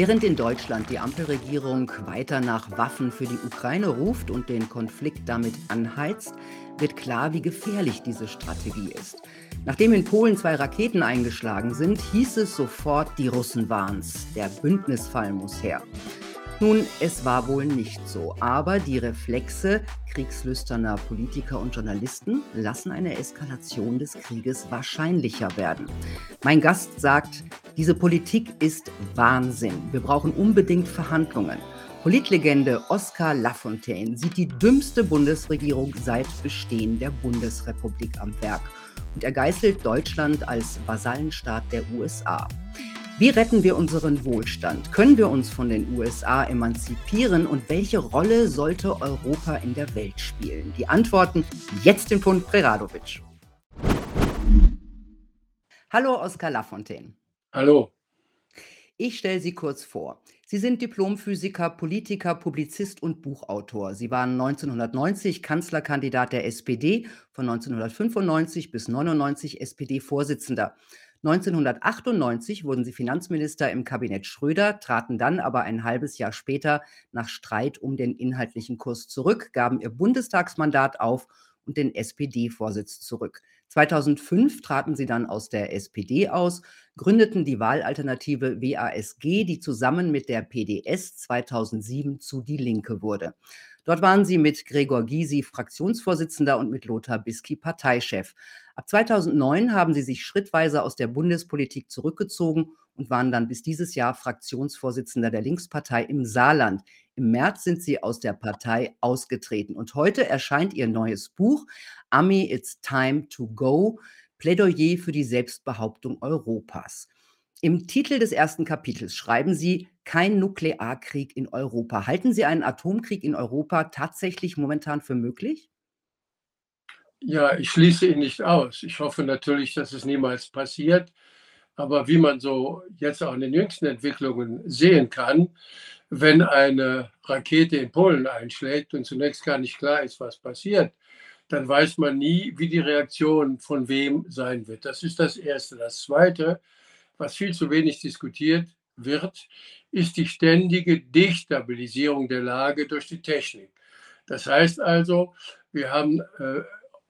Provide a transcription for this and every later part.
Während in Deutschland die Ampelregierung weiter nach Waffen für die Ukraine ruft und den Konflikt damit anheizt, wird klar, wie gefährlich diese Strategie ist. Nachdem in Polen zwei Raketen eingeschlagen sind, hieß es sofort, die Russen waren's. Der Bündnisfall muss her. Nun, es war wohl nicht so, aber die Reflexe kriegslüsterner Politiker und Journalisten lassen eine Eskalation des Krieges wahrscheinlicher werden. Mein Gast sagt, diese Politik ist Wahnsinn. Wir brauchen unbedingt Verhandlungen. Politlegende Oskar Lafontaine sieht die dümmste Bundesregierung seit Bestehen der Bundesrepublik am Werk und er geißelt Deutschland als Vasallenstaat der USA. Wie retten wir unseren Wohlstand? Können wir uns von den USA emanzipieren? Und welche Rolle sollte Europa in der Welt spielen? Die Antworten jetzt in Punkt Preradovic. Hallo Oskar Lafontaine. Hallo. Ich stelle Sie kurz vor. Sie sind Diplomphysiker, Politiker, Publizist und Buchautor. Sie waren 1990 Kanzlerkandidat der SPD, von 1995 bis 1999 SPD-Vorsitzender. 1998 wurden sie Finanzminister im Kabinett Schröder, traten dann aber ein halbes Jahr später nach Streit um den inhaltlichen Kurs zurück, gaben ihr Bundestagsmandat auf und den SPD-Vorsitz zurück. 2005 traten sie dann aus der SPD aus, gründeten die Wahlalternative WASG, die zusammen mit der PDS 2007 zu Die Linke wurde. Dort waren sie mit Gregor Gysi Fraktionsvorsitzender und mit Lothar Bisky Parteichef. Ab 2009 haben sie sich schrittweise aus der Bundespolitik zurückgezogen und waren dann bis dieses Jahr Fraktionsvorsitzender der Linkspartei im Saarland. Im März sind sie aus der Partei ausgetreten und heute erscheint ihr neues Buch Ami, It's Time to Go, Plädoyer für die Selbstbehauptung Europas. Im Titel des ersten Kapitels schreiben Sie kein Nuklearkrieg in Europa. Halten Sie einen Atomkrieg in Europa tatsächlich momentan für möglich? Ja, ich schließe ihn nicht aus. Ich hoffe natürlich, dass es niemals passiert. Aber wie man so jetzt auch in den jüngsten Entwicklungen sehen kann, wenn eine Rakete in Polen einschlägt und zunächst gar nicht klar ist, was passiert, dann weiß man nie, wie die Reaktion von wem sein wird. Das ist das Erste. Das Zweite, was viel zu wenig diskutiert wird, ist die ständige Destabilisierung der Lage durch die Technik. Das heißt also, wir haben äh,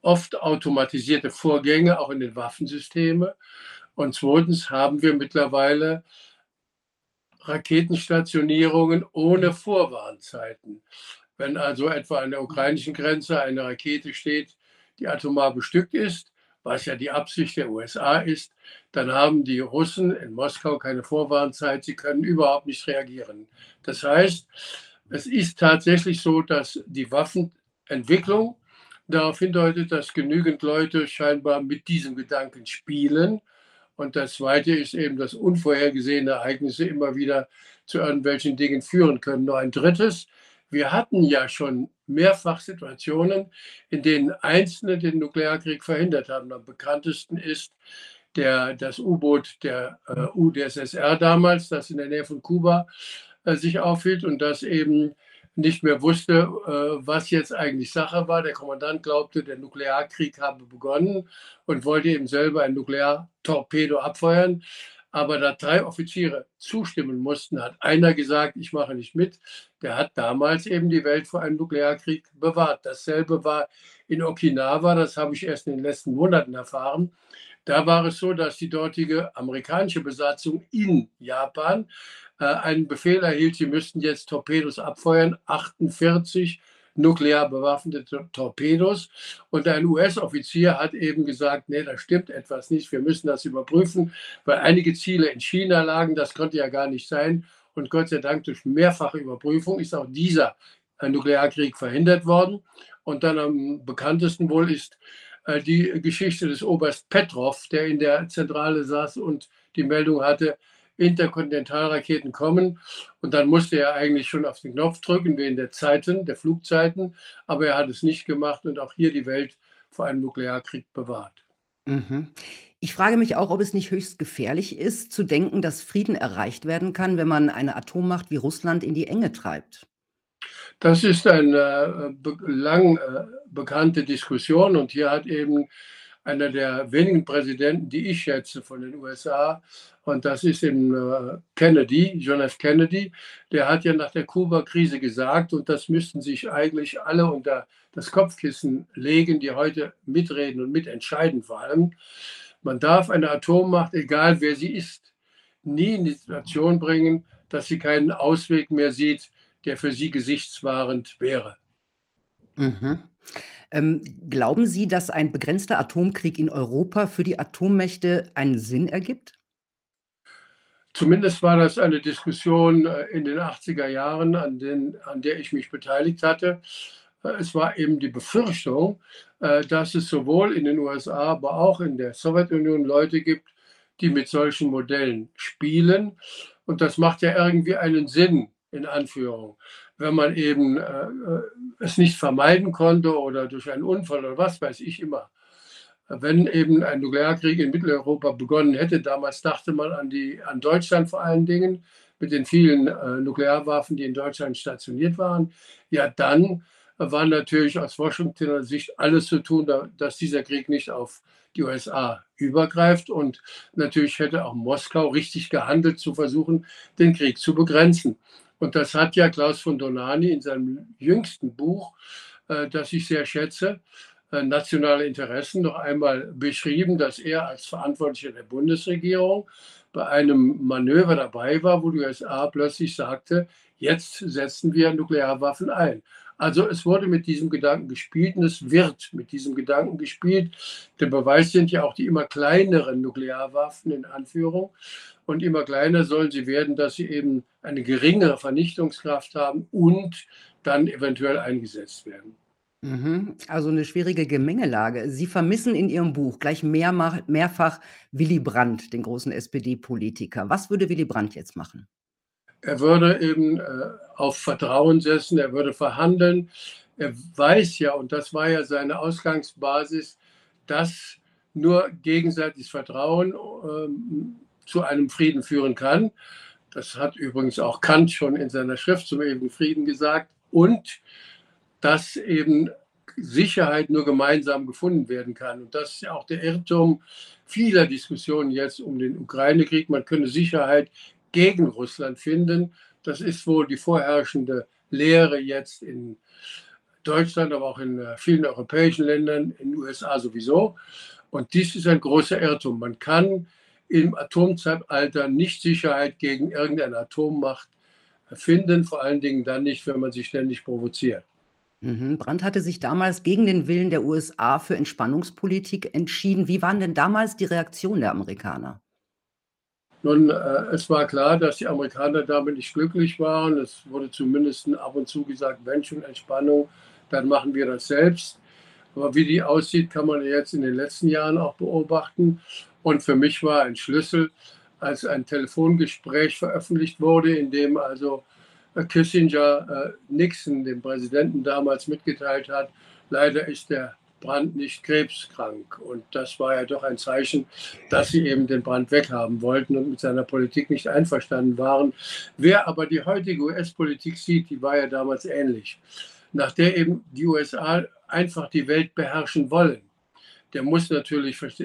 oft automatisierte Vorgänge, auch in den Waffensystemen. Und zweitens haben wir mittlerweile Raketenstationierungen ohne Vorwarnzeiten. Wenn also etwa an der ukrainischen Grenze eine Rakete steht, die atomar bestückt ist, was ja die Absicht der USA ist, dann haben die Russen in Moskau keine Vorwarnzeit, sie können überhaupt nicht reagieren. Das heißt, es ist tatsächlich so, dass die Waffenentwicklung darauf hindeutet, dass genügend Leute scheinbar mit diesem Gedanken spielen. Und das Zweite ist eben, dass unvorhergesehene Ereignisse immer wieder zu irgendwelchen Dingen führen können. Nur ein drittes, wir hatten ja schon mehrfach Situationen, in denen Einzelne den Nuklearkrieg verhindert haben. Am bekanntesten ist der, das U-Boot der äh, UdSSR damals, das in der Nähe von Kuba äh, sich aufhielt und das eben nicht mehr wusste, äh, was jetzt eigentlich Sache war. Der Kommandant glaubte, der Nuklearkrieg habe begonnen und wollte eben selber ein Nukleartorpedo abfeuern. Aber da drei Offiziere zustimmen mussten, hat einer gesagt, ich mache nicht mit. Der hat damals eben die Welt vor einem Nuklearkrieg bewahrt. Dasselbe war in Okinawa, das habe ich erst in den letzten Monaten erfahren. Da war es so, dass die dortige amerikanische Besatzung in Japan äh, einen Befehl erhielt, sie müssten jetzt Torpedos abfeuern, 48 nuklear bewaffnete Torpedos. Und ein US-Offizier hat eben gesagt, nee, da stimmt etwas nicht, wir müssen das überprüfen, weil einige Ziele in China lagen, das konnte ja gar nicht sein. Und Gott sei Dank durch mehrfache Überprüfung ist auch dieser Nuklearkrieg verhindert worden. Und dann am bekanntesten wohl ist äh, die Geschichte des Oberst Petrov, der in der Zentrale saß und die Meldung hatte, Interkontinentalraketen kommen. Und dann musste er eigentlich schon auf den Knopf drücken, wegen der Zeiten, der Flugzeiten. Aber er hat es nicht gemacht und auch hier die Welt vor einem Nuklearkrieg bewahrt. Mhm. Ich frage mich auch, ob es nicht höchst gefährlich ist, zu denken, dass Frieden erreicht werden kann, wenn man eine Atommacht wie Russland in die Enge treibt. Das ist eine äh, lang äh, bekannte Diskussion und hier hat eben einer der wenigen Präsidenten, die ich schätze von den USA. Und das ist eben äh, Kennedy, John F. Kennedy. Der hat ja nach der Kuba-Krise gesagt, und das müssten sich eigentlich alle unter das Kopfkissen legen, die heute mitreden und mitentscheiden vor allem. Man darf eine Atommacht, egal wer sie ist, nie in die Situation bringen, dass sie keinen Ausweg mehr sieht, der für sie gesichtswahrend wäre. Mhm. Ähm, glauben Sie, dass ein begrenzter Atomkrieg in Europa für die Atommächte einen Sinn ergibt? Zumindest war das eine Diskussion äh, in den 80er Jahren, an, den, an der ich mich beteiligt hatte. Äh, es war eben die Befürchtung, äh, dass es sowohl in den USA, aber auch in der Sowjetunion Leute gibt, die mit solchen Modellen spielen. Und das macht ja irgendwie einen Sinn, in Anführung wenn man eben äh, äh, es nicht vermeiden konnte oder durch einen Unfall oder was weiß ich immer. Wenn eben ein Nuklearkrieg in Mitteleuropa begonnen hätte, damals dachte man an, die, an Deutschland vor allen Dingen, mit den vielen äh, Nuklearwaffen, die in Deutschland stationiert waren, ja dann war natürlich aus Washingtoner Sicht alles zu tun, dass dieser Krieg nicht auf die USA übergreift. Und natürlich hätte auch Moskau richtig gehandelt, zu versuchen, den Krieg zu begrenzen. Und das hat ja Klaus von Donani in seinem jüngsten Buch, äh, das ich sehr schätze, äh, Nationale Interessen, noch einmal beschrieben, dass er als Verantwortlicher der Bundesregierung bei einem Manöver dabei war, wo die USA plötzlich sagte, jetzt setzen wir Nuklearwaffen ein. Also es wurde mit diesem Gedanken gespielt und es wird mit diesem Gedanken gespielt. Der Beweis sind ja auch die immer kleineren Nuklearwaffen in Anführung. Und immer kleiner sollen sie werden, dass sie eben eine geringere Vernichtungskraft haben und dann eventuell eingesetzt werden. Mhm. Also eine schwierige Gemengelage. Sie vermissen in Ihrem Buch gleich mehrfach Willy Brandt, den großen SPD-Politiker. Was würde Willy Brandt jetzt machen? Er würde eben äh, auf Vertrauen setzen, er würde verhandeln. Er weiß ja, und das war ja seine Ausgangsbasis, dass nur gegenseitiges Vertrauen ähm, zu einem Frieden führen kann. Das hat übrigens auch Kant schon in seiner Schrift zum ewigen Frieden gesagt. Und dass eben Sicherheit nur gemeinsam gefunden werden kann. Und das ist ja auch der Irrtum vieler Diskussionen jetzt um den Ukraine-Krieg. Man könne Sicherheit gegen Russland finden. Das ist wohl die vorherrschende Lehre jetzt in Deutschland, aber auch in äh, vielen europäischen Ländern, in den USA sowieso. Und dies ist ein großer Irrtum. Man kann im Atomzeitalter nicht Sicherheit gegen irgendeine Atommacht finden, vor allen Dingen dann nicht, wenn man sich ständig provoziert. Mhm. Brandt hatte sich damals gegen den Willen der USA für Entspannungspolitik entschieden. Wie waren denn damals die Reaktionen der Amerikaner? Nun, äh, es war klar, dass die Amerikaner damit nicht glücklich waren. Es wurde zumindest ab und zu gesagt, wenn schon Entspannung, dann machen wir das selbst. Aber wie die aussieht, kann man jetzt in den letzten Jahren auch beobachten. Und für mich war ein Schlüssel, als ein Telefongespräch veröffentlicht wurde, in dem also Kissinger äh, Nixon, dem Präsidenten damals mitgeteilt hat, leider ist der Brand nicht krebskrank. Und das war ja doch ein Zeichen, dass sie eben den Brand weghaben wollten und mit seiner Politik nicht einverstanden waren. Wer aber die heutige US-Politik sieht, die war ja damals ähnlich. Nach der eben die USA einfach die Welt beherrschen wollen, der muss natürlich äh,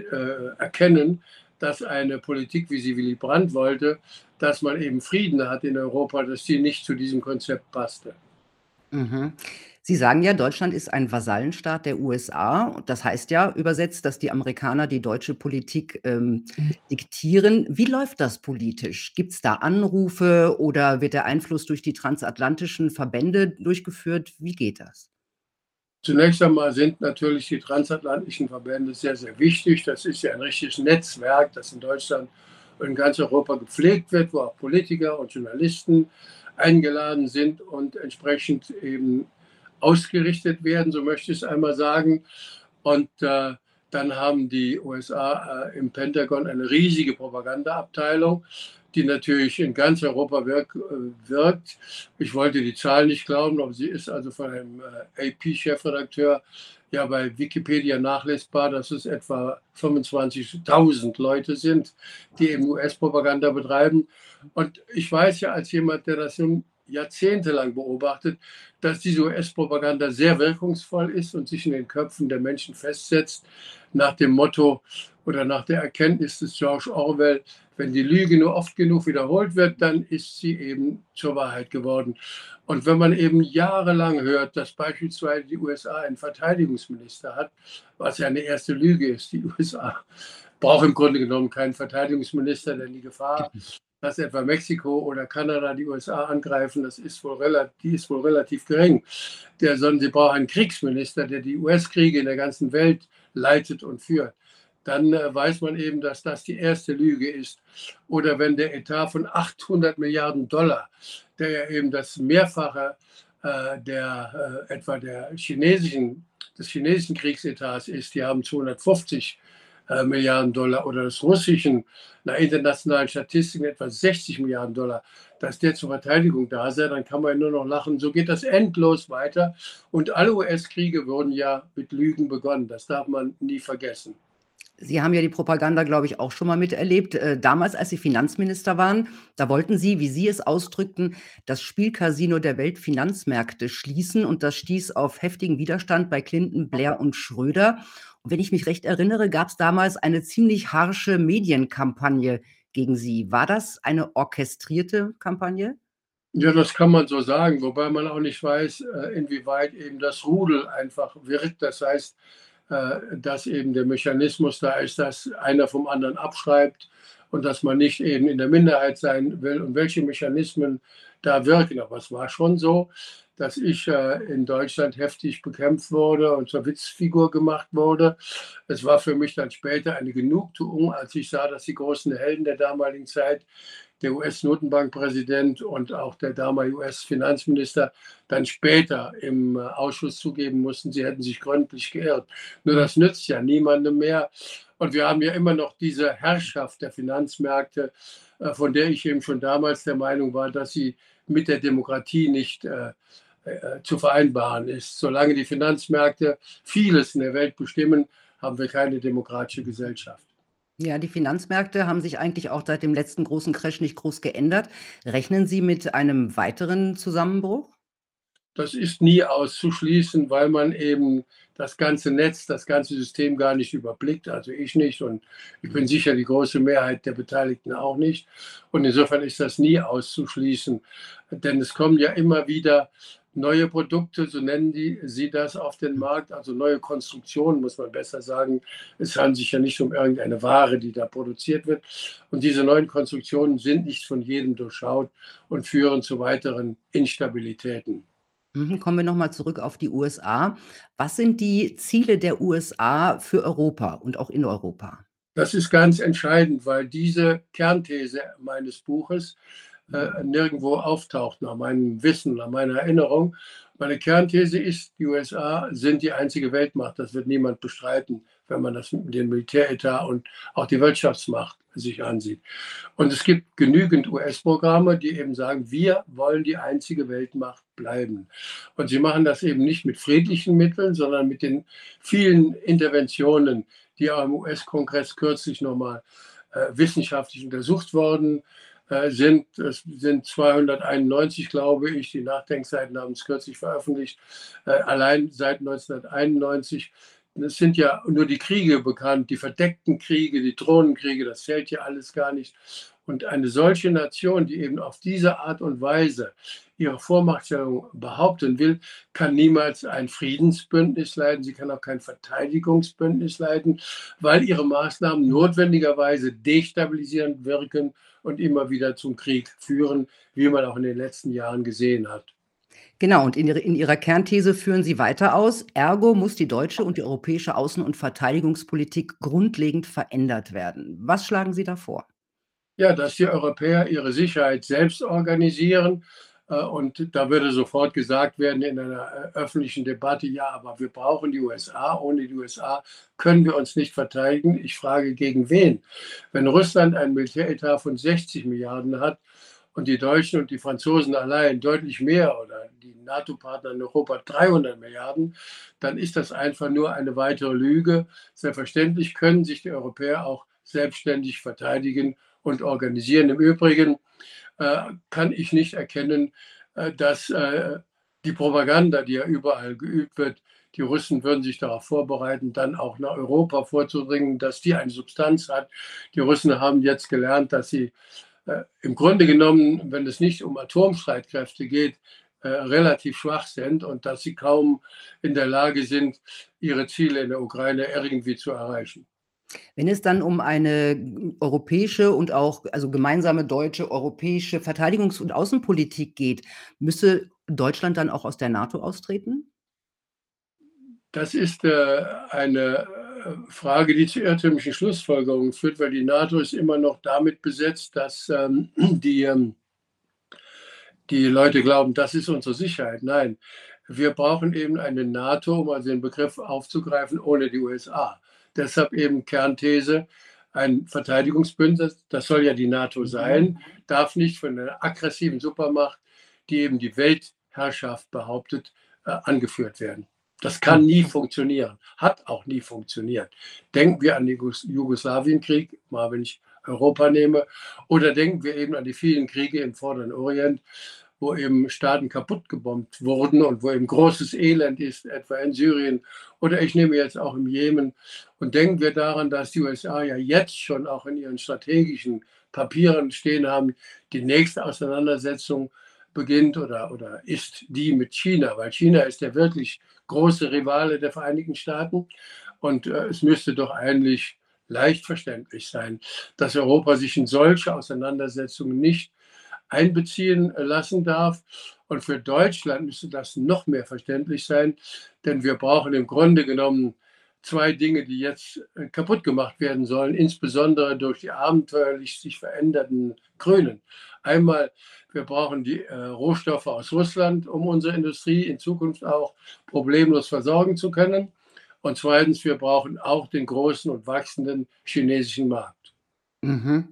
erkennen, dass eine Politik, wie sie Willy Brandt wollte, dass man eben Frieden hat in Europa, dass die nicht zu diesem Konzept passte. Mhm. Sie sagen ja, Deutschland ist ein Vasallenstaat der USA. Das heißt ja übersetzt, dass die Amerikaner die deutsche Politik ähm, diktieren. Wie läuft das politisch? Gibt es da Anrufe oder wird der Einfluss durch die transatlantischen Verbände durchgeführt? Wie geht das? Zunächst einmal sind natürlich die transatlantischen Verbände sehr, sehr wichtig. Das ist ja ein richtiges Netzwerk, das in Deutschland und in ganz Europa gepflegt wird, wo auch Politiker und Journalisten eingeladen sind und entsprechend eben ausgerichtet werden, so möchte ich es einmal sagen. Und äh, dann haben die USA äh, im Pentagon eine riesige Propagandaabteilung, die natürlich in ganz Europa wirk, äh, wirkt. Ich wollte die Zahl nicht glauben, aber sie ist also von einem äh, AP-Chefredakteur ja bei Wikipedia nachlesbar, dass es etwa 25.000 Leute sind, die eben US-Propaganda betreiben. Und ich weiß ja als jemand, der das nun jahrzehntelang beobachtet, dass diese US-Propaganda sehr wirkungsvoll ist und sich in den Köpfen der Menschen festsetzt, nach dem Motto oder nach der Erkenntnis des George Orwell, wenn die Lüge nur oft genug wiederholt wird, dann ist sie eben zur Wahrheit geworden. Und wenn man eben jahrelang hört, dass beispielsweise die USA einen Verteidigungsminister hat, was ja eine erste Lüge ist, die USA braucht im Grunde genommen keinen Verteidigungsminister, denn die Gefahr, dass etwa Mexiko oder Kanada die USA angreifen, das ist wohl relativ, die ist wohl relativ gering. Der, sondern sie brauchen einen Kriegsminister, der die US-Kriege in der ganzen Welt leitet und führt dann äh, weiß man eben, dass das die erste Lüge ist. Oder wenn der Etat von 800 Milliarden Dollar, der ja eben das Mehrfache äh, der äh, etwa der chinesischen, des chinesischen Kriegsetats ist, die haben 250 äh, Milliarden Dollar oder des russischen, nach internationalen Statistiken etwa 60 Milliarden Dollar, dass der zur Verteidigung da sei, dann kann man nur noch lachen. So geht das endlos weiter. Und alle US-Kriege wurden ja mit Lügen begonnen. Das darf man nie vergessen. Sie haben ja die Propaganda, glaube ich, auch schon mal miterlebt. Äh, damals, als Sie Finanzminister waren, da wollten Sie, wie Sie es ausdrückten, das Spielcasino der Weltfinanzmärkte schließen und das stieß auf heftigen Widerstand bei Clinton, Blair und Schröder. Wenn ich mich recht erinnere, gab es damals eine ziemlich harsche Medienkampagne gegen Sie. War das eine orchestrierte Kampagne? Ja, das kann man so sagen, wobei man auch nicht weiß, äh, inwieweit eben das Rudel einfach wirkt. Das heißt, äh, dass eben der Mechanismus da ist, dass einer vom anderen abschreibt und dass man nicht eben in der Minderheit sein will und welche Mechanismen da wirken. Aber es war schon so, dass ich äh, in Deutschland heftig bekämpft wurde und zur Witzfigur gemacht wurde. Es war für mich dann später eine Genugtuung, als ich sah, dass die großen Helden der damaligen Zeit der US-Notenbankpräsident und auch der damalige US-Finanzminister dann später im äh, Ausschuss zugeben mussten, sie hätten sich gründlich geirrt. Nur das nützt ja niemandem mehr. Und wir haben ja immer noch diese Herrschaft der Finanzmärkte, äh, von der ich eben schon damals der Meinung war, dass sie mit der Demokratie nicht äh, zu vereinbaren ist. Solange die Finanzmärkte vieles in der Welt bestimmen, haben wir keine demokratische Gesellschaft. Ja, die Finanzmärkte haben sich eigentlich auch seit dem letzten großen Crash nicht groß geändert. Rechnen Sie mit einem weiteren Zusammenbruch? Das ist nie auszuschließen, weil man eben das ganze Netz, das ganze System gar nicht überblickt. Also ich nicht und ich bin sicher die große Mehrheit der Beteiligten auch nicht. Und insofern ist das nie auszuschließen, denn es kommen ja immer wieder neue Produkte, so nennen die, sie das auf den Markt, also neue Konstruktionen, muss man besser sagen. Es handelt sich ja nicht um irgendeine Ware, die da produziert wird. Und diese neuen Konstruktionen sind nicht von jedem durchschaut und führen zu weiteren Instabilitäten. Mhm, kommen wir nochmal zurück auf die USA. Was sind die Ziele der USA für Europa und auch in Europa? Das ist ganz entscheidend, weil diese Kernthese meines Buches äh, nirgendwo auftaucht, nach meinem Wissen, nach meiner Erinnerung. Meine Kernthese ist, die USA sind die einzige Weltmacht. Das wird niemand bestreiten, wenn man das den Militäretat und auch die Wirtschaftsmacht sich ansieht. Und es gibt genügend US-Programme, die eben sagen, wir wollen die einzige Weltmacht bleiben. Und sie machen das eben nicht mit friedlichen Mitteln, sondern mit den vielen Interventionen, die auch im US-Kongress kürzlich nochmal äh, wissenschaftlich untersucht worden äh, sind. Es sind 291, glaube ich. Die Nachdenkseiten haben es kürzlich veröffentlicht. Äh, allein seit 1991 es sind ja nur die Kriege bekannt, die verdeckten Kriege, die Drohnenkriege, das zählt ja alles gar nicht. Und eine solche Nation, die eben auf diese Art und Weise ihre Vormachtstellung behaupten will, kann niemals ein Friedensbündnis leiten, sie kann auch kein Verteidigungsbündnis leiten, weil ihre Maßnahmen notwendigerweise destabilisierend wirken und immer wieder zum Krieg führen, wie man auch in den letzten Jahren gesehen hat. Genau, und in, in Ihrer Kernthese führen Sie weiter aus, ergo muss die deutsche und die europäische Außen- und Verteidigungspolitik grundlegend verändert werden. Was schlagen Sie da vor? Ja, dass die Europäer ihre Sicherheit selbst organisieren äh, und da würde sofort gesagt werden in einer äh, öffentlichen Debatte, ja, aber wir brauchen die USA. Ohne die USA können wir uns nicht verteidigen. Ich frage, gegen wen? Wenn Russland einen Militäretat von 60 Milliarden hat und die Deutschen und die Franzosen allein deutlich mehr oder die NATO-Partner in Europa 300 Milliarden, dann ist das einfach nur eine weitere Lüge. Selbstverständlich können sich die Europäer auch selbstständig verteidigen und organisieren. Im Übrigen äh, kann ich nicht erkennen, äh, dass äh, die Propaganda, die ja überall geübt wird, die Russen würden sich darauf vorbereiten, dann auch nach Europa vorzudringen, dass die eine Substanz hat. Die Russen haben jetzt gelernt, dass sie äh, im Grunde genommen, wenn es nicht um Atomstreitkräfte geht, äh, relativ schwach sind und dass sie kaum in der Lage sind, ihre Ziele in der Ukraine irgendwie zu erreichen. Wenn es dann um eine europäische und auch also gemeinsame deutsche, europäische Verteidigungs und Außenpolitik geht, müsse Deutschland dann auch aus der NATO austreten? Das ist äh, eine äh, Frage, die zu irrtümlichen Schlussfolgerungen führt, weil die NATO ist immer noch damit besetzt, dass ähm, die, ähm, die Leute glauben, das ist unsere Sicherheit. Nein, wir brauchen eben eine NATO, um also den Begriff aufzugreifen, ohne die USA. Deshalb eben Kernthese, ein Verteidigungsbündnis, das soll ja die NATO mhm. sein, darf nicht von einer aggressiven Supermacht, die eben die Weltherrschaft behauptet, äh, angeführt werden. Das kann nie funktionieren, hat auch nie funktioniert. Denken wir an den Jugoslawienkrieg, mal wenn ich Europa nehme, oder denken wir eben an die vielen Kriege im Vorderen Orient, wo eben Staaten kaputt gebombt wurden und wo eben großes Elend ist, etwa in Syrien oder ich nehme jetzt auch im Jemen. Und denken wir daran, dass die USA ja jetzt schon auch in ihren strategischen Papieren stehen haben, die nächste Auseinandersetzung beginnt oder, oder ist die mit China, weil China ist der wirklich große Rivale der Vereinigten Staaten. Und äh, es müsste doch eigentlich leicht verständlich sein, dass Europa sich in solche Auseinandersetzungen nicht einbeziehen lassen darf. Und für Deutschland müsste das noch mehr verständlich sein, denn wir brauchen im Grunde genommen zwei Dinge, die jetzt äh, kaputt gemacht werden sollen, insbesondere durch die abenteuerlich sich verändernden Grünen. Einmal, wir brauchen die äh, Rohstoffe aus Russland, um unsere Industrie in Zukunft auch problemlos versorgen zu können. Und zweitens, wir brauchen auch den großen und wachsenden chinesischen Markt. Mhm.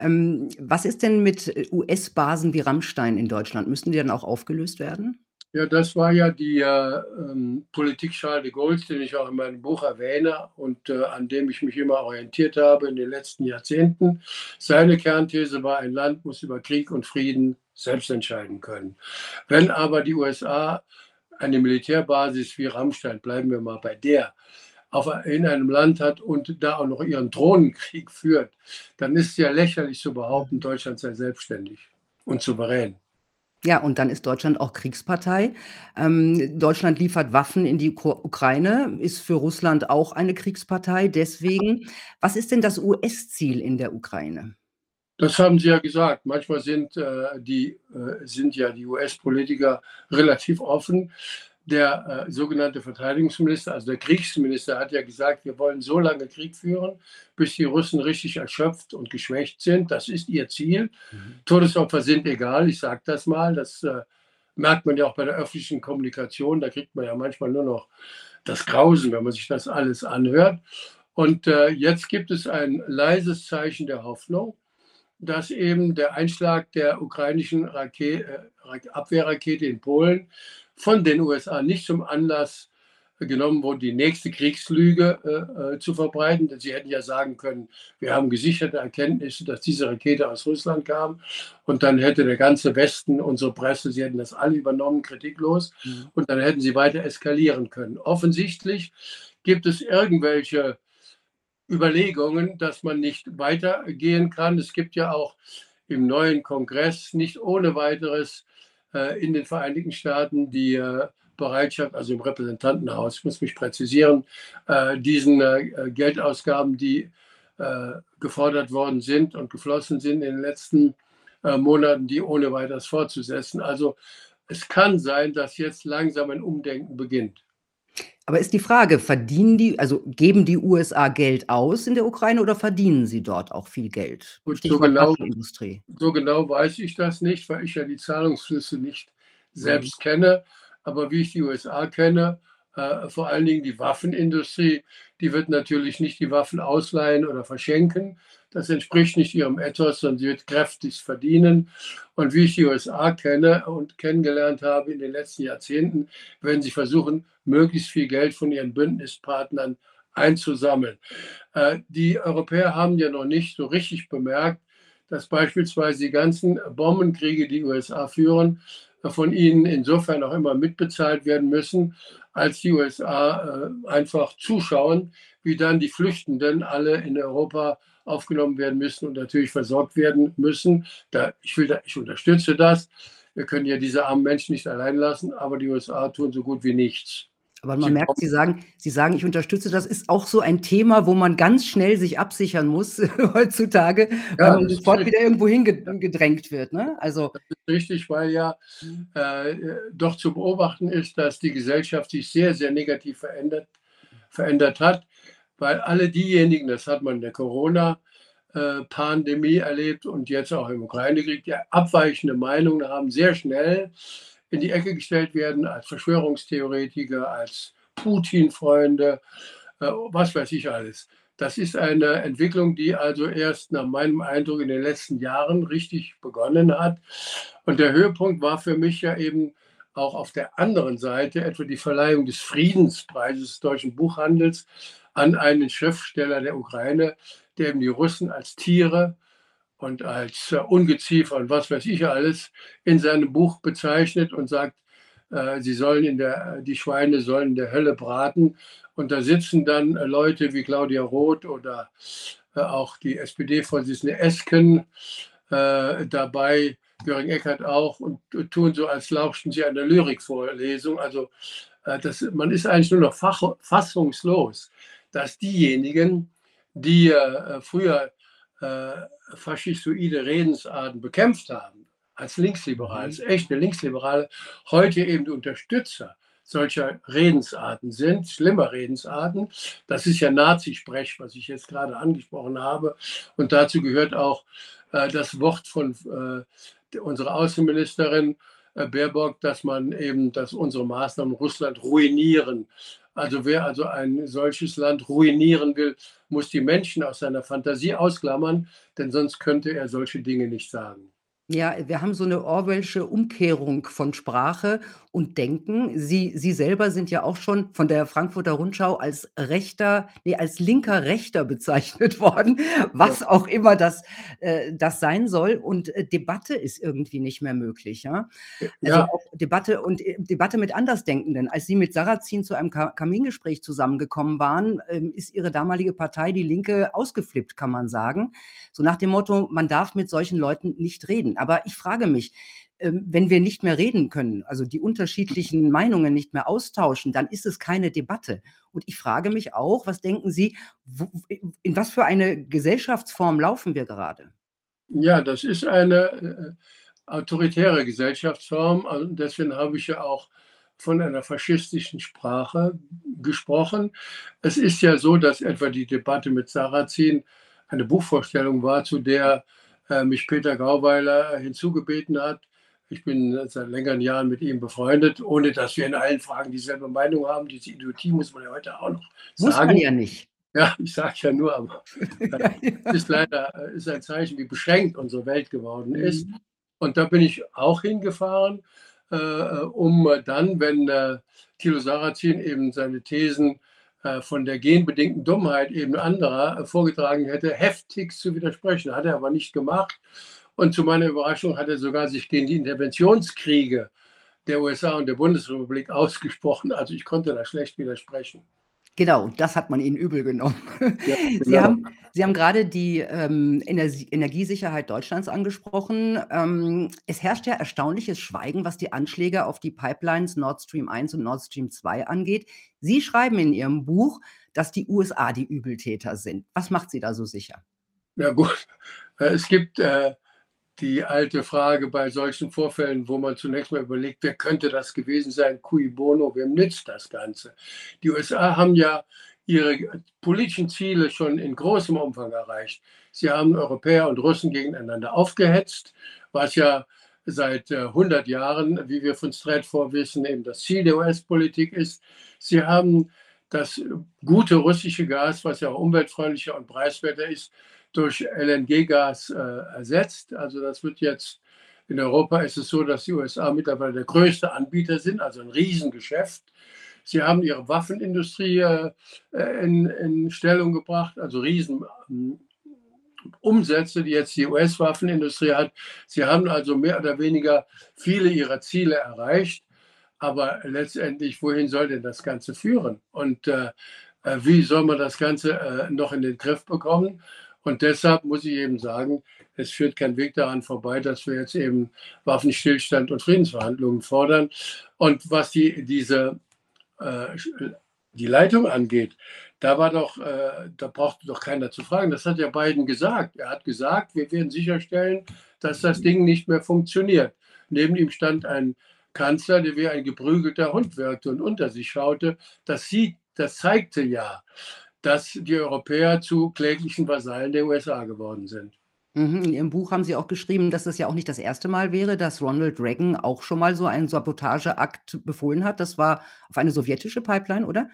Ähm, was ist denn mit äh, US-Basen wie Rammstein in Deutschland? Müssen die dann auch aufgelöst werden? Ja, das war ja die äh, ähm, Politik Charles de Gaulle, den ich auch in meinem Buch erwähne und äh, an dem ich mich immer orientiert habe in den letzten Jahrzehnten. Seine Kernthese war, ein Land muss über Krieg und Frieden selbst entscheiden können. Wenn aber die USA eine Militärbasis wie Rammstein, bleiben wir mal bei der, auf, in einem Land hat und da auch noch ihren Drohnenkrieg führt, dann ist es ja lächerlich zu behaupten, Deutschland sei selbstständig und souverän. Ja, und dann ist Deutschland auch Kriegspartei. Ähm, Deutschland liefert Waffen in die Ukra Ukraine, ist für Russland auch eine Kriegspartei. Deswegen, was ist denn das US-Ziel in der Ukraine? Das haben Sie ja gesagt. Manchmal sind, äh, die, äh, sind ja die US-Politiker relativ offen der äh, sogenannte Verteidigungsminister, also der Kriegsminister, hat ja gesagt, wir wollen so lange Krieg führen, bis die Russen richtig erschöpft und geschwächt sind. Das ist ihr Ziel. Mhm. Todesopfer sind egal, ich sage das mal. Das äh, merkt man ja auch bei der öffentlichen Kommunikation. Da kriegt man ja manchmal nur noch das Grausen, wenn man sich das alles anhört. Und äh, jetzt gibt es ein leises Zeichen der Hoffnung, dass eben der Einschlag der ukrainischen Rake äh, Abwehrrakete in Polen von den USA nicht zum Anlass genommen wurde, die nächste Kriegslüge äh, äh, zu verbreiten. Denn sie hätten ja sagen können, wir haben gesicherte Erkenntnisse, dass diese Rakete aus Russland kam. Und dann hätte der ganze Westen, unsere Presse, sie hätten das alle übernommen, kritiklos. Mhm. Und dann hätten sie weiter eskalieren können. Offensichtlich gibt es irgendwelche Überlegungen, dass man nicht weitergehen kann. Es gibt ja auch im neuen Kongress nicht ohne weiteres in den Vereinigten Staaten die äh, Bereitschaft, also im Repräsentantenhaus, ich muss mich präzisieren, äh, diesen Geldausgaben, die gefordert worden sind und geflossen sind in den letzten Monaten, die ohne weiteres fortzusetzen. Also es kann sein, dass jetzt langsam ein Umdenken beginnt. Aber ist die Frage, verdienen die, also geben die USA Geld aus in der Ukraine oder verdienen sie dort auch viel Geld? Gut, so genau, so genau weiß ich das nicht, weil ich ja die Zahlungsflüsse nicht selbst mhm. kenne. Aber wie ich die USA kenne, äh, vor allen Dingen die Waffenindustrie, die wird natürlich nicht die Waffen ausleihen oder verschenken. Das entspricht nicht ihrem Ethos, sondern sie wird kräftig verdienen. Und wie ich die USA kenne und kennengelernt habe in den letzten Jahrzehnten, werden sie versuchen, möglichst viel Geld von ihren Bündnispartnern einzusammeln. Äh, die Europäer haben ja noch nicht so richtig bemerkt, dass beispielsweise die ganzen Bombenkriege, die USA führen, von ihnen insofern auch immer mitbezahlt werden müssen, als die USA äh, einfach zuschauen, wie dann die Flüchtenden alle in Europa aufgenommen werden müssen und natürlich versorgt werden müssen. Da, ich, will da, ich unterstütze das. Wir können ja diese armen Menschen nicht allein lassen, aber die USA tun so gut wie nichts. Aber man merkt, Sie sagen, Sie sagen, ich unterstütze, das ist auch so ein Thema, wo man ganz schnell sich absichern muss heutzutage, ja, weil man sofort wieder irgendwo hingedrängt wird. Ne? Also, das ist richtig, weil ja mhm. äh, doch zu beobachten ist, dass die Gesellschaft sich sehr, sehr negativ verändert, verändert hat, weil alle diejenigen, das hat man in der Corona-Pandemie erlebt und jetzt auch im Ukraine-Krieg, die abweichende Meinungen haben, sehr schnell in die Ecke gestellt werden als Verschwörungstheoretiker, als Putin-Freunde, äh, was weiß ich alles. Das ist eine Entwicklung, die also erst nach meinem Eindruck in den letzten Jahren richtig begonnen hat. Und der Höhepunkt war für mich ja eben auch auf der anderen Seite etwa die Verleihung des Friedenspreises des deutschen Buchhandels an einen Schriftsteller der Ukraine, der eben die Russen als Tiere und als äh, Ungeziefer und was weiß ich alles in seinem Buch bezeichnet und sagt, äh, sie sollen in der, die Schweine sollen in der Hölle braten. Und da sitzen dann äh, Leute wie Claudia Roth oder auch die SPD-Vorsitzende Esken dabei, Göring Eckert auch, und tun so, als lauschten sie einer Lyrikvorlesung. Also das, man ist eigentlich nur noch fach, fassungslos, dass diejenigen, die früher äh, faschistoide Redensarten bekämpft haben, als Linksliberale, als mhm. echte Linksliberale, heute eben die Unterstützer solcher Redensarten sind, schlimmer Redensarten. Das ist ja Nazisprech, was ich jetzt gerade angesprochen habe. Und dazu gehört auch äh, das Wort von äh, unserer Außenministerin äh, Baerbock, dass man eben, dass unsere Maßnahmen Russland ruinieren. Also wer also ein solches Land ruinieren will, muss die Menschen aus seiner Fantasie ausklammern, denn sonst könnte er solche Dinge nicht sagen. Ja, wir haben so eine Orwellsche Umkehrung von Sprache und Denken. Sie Sie selber sind ja auch schon von der Frankfurter Rundschau als rechter ne, als linker Rechter bezeichnet worden, was auch immer das äh, das sein soll. Und, äh, Debatte ist irgendwie nicht mehr möglich, ja? Also, Ja. auch Debatte und, äh, Debatte mit Andersdenkenden. Als Sie mit Sarrazin zu einem Ka Kamingespräch zusammengekommen waren, ähm, ist Ihre damalige Partei, die Linke, ausgeflippt, kann man sagen. So nach dem Motto: „Man darf mit solchen Leuten nicht reden.“ Aber ich frage mich, ähm, wenn wir nicht mehr reden können, also die unterschiedlichen Meinungen nicht mehr austauschen, dann ist es keine Debatte. Und ich frage mich auch, was denken Sie, in was für eine Gesellschaftsform laufen wir gerade? Ja, das ist eine äh, autoritäre Gesellschaftsform. Und also deswegen habe ich ja auch von einer faschistischen Sprache gesprochen. Es ist ja so, dass etwa die Debatte mit Sarrazin eine Buchvorstellung war, zu der äh, mich Peter Gauweiler hinzugebeten hat. Ich bin seit längeren Jahren mit ihm befreundet, ohne dass wir in allen Fragen dieselbe Meinung haben. Diese Idiotie muss man ja heute auch noch sagen. Muss man ja nicht. Ja, ich sage ja nur, aber ja, ja. ist leider äh, ist ein Zeichen, wie beschränkt unsere Welt geworden ist. Mhm. Und da bin ich auch hingefahren, äh, um dann, wenn äh, Thilo Sarrazin eben seine Thesen äh, von der genbedingten Dummheit eben anderer äh, vorgetragen hätte, heftig zu widersprechen. Hat er aber nicht gemacht. Und zu meiner Überraschung hat er sogar sich gegen die Interventionskriege der USA und der Bundesrepublik ausgesprochen. Also ich konnte da schlecht widersprechen. Genau, das hat man ihnen übel genommen. Ja, genau. Sie haben Sie haben gerade die, ähm, Energie Energiesicherheit Deutschlands angesprochen. Ähm, es herrscht ja erstaunliches Schweigen, was die Anschläge auf die Pipelines Nord Stream 1 und Nord Stream 2 angeht. Sie schreiben in Ihrem Buch, dass die USA die Übeltäter sind. Was macht Sie da so sicher? Ja gut, äh, es gibt, äh die alte Frage bei solchen Vorfällen, wo man zunächst mal überlegt, wer könnte das gewesen sein, cui bono, wem nützt das Ganze? Die USA haben ja ihre politischen Ziele schon in großem Umfang erreicht. Sie haben Europäer und Russen gegeneinander aufgehetzt, was ja seit 100 äh, Jahren, wie wir von Stratfor wissen, eben das Ziel der US-Politik ist. Sie haben das gute russische Gas, was ja auch umweltfreundlicher und preiswerter ist, durch LNG-Gas äh, ersetzt. Also das wird jetzt in Europa ist es so, dass die USA mittlerweile der größte Anbieter sind, also ein Riesengeschäft. Sie haben ihre Waffenindustrie äh, in, in, Stellung gebracht, also riesen ähm, Umsätze, die jetzt die US-Waffenindustrie hat. Sie haben also mehr oder weniger viele ihrer Ziele erreicht. Aber letztendlich, wohin soll denn das Ganze führen? Und äh, äh wie soll man das Ganze äh, noch in den Griff bekommen? Und deshalb muss ich eben sagen, es führt kein Weg daran vorbei, dass wir jetzt eben Waffenstillstand und Friedensverhandlungen fordern. Und was die, diese, äh, die Leitung angeht, da war doch, äh, da brauchte doch keiner zu fragen. Das hat ja Biden gesagt. Er hat gesagt, wir werden sicherstellen, dass das Ding nicht mehr funktioniert. Neben ihm stand ein Kanzler, der wie ein geprügelter Hund wirkte und unter sich schaute. Das, sieht, das zeigte ja, dass die Europäer zu kläglichen Vasallen der USA geworden sind. Mhm, in Ihrem Buch haben Sie auch geschrieben, dass es ja auch nicht das erste Mal wäre, dass Ronald Reagan auch schon mal so einen Sabotageakt befohlen hat. Das war auf eine sowjetische Pipeline, oder?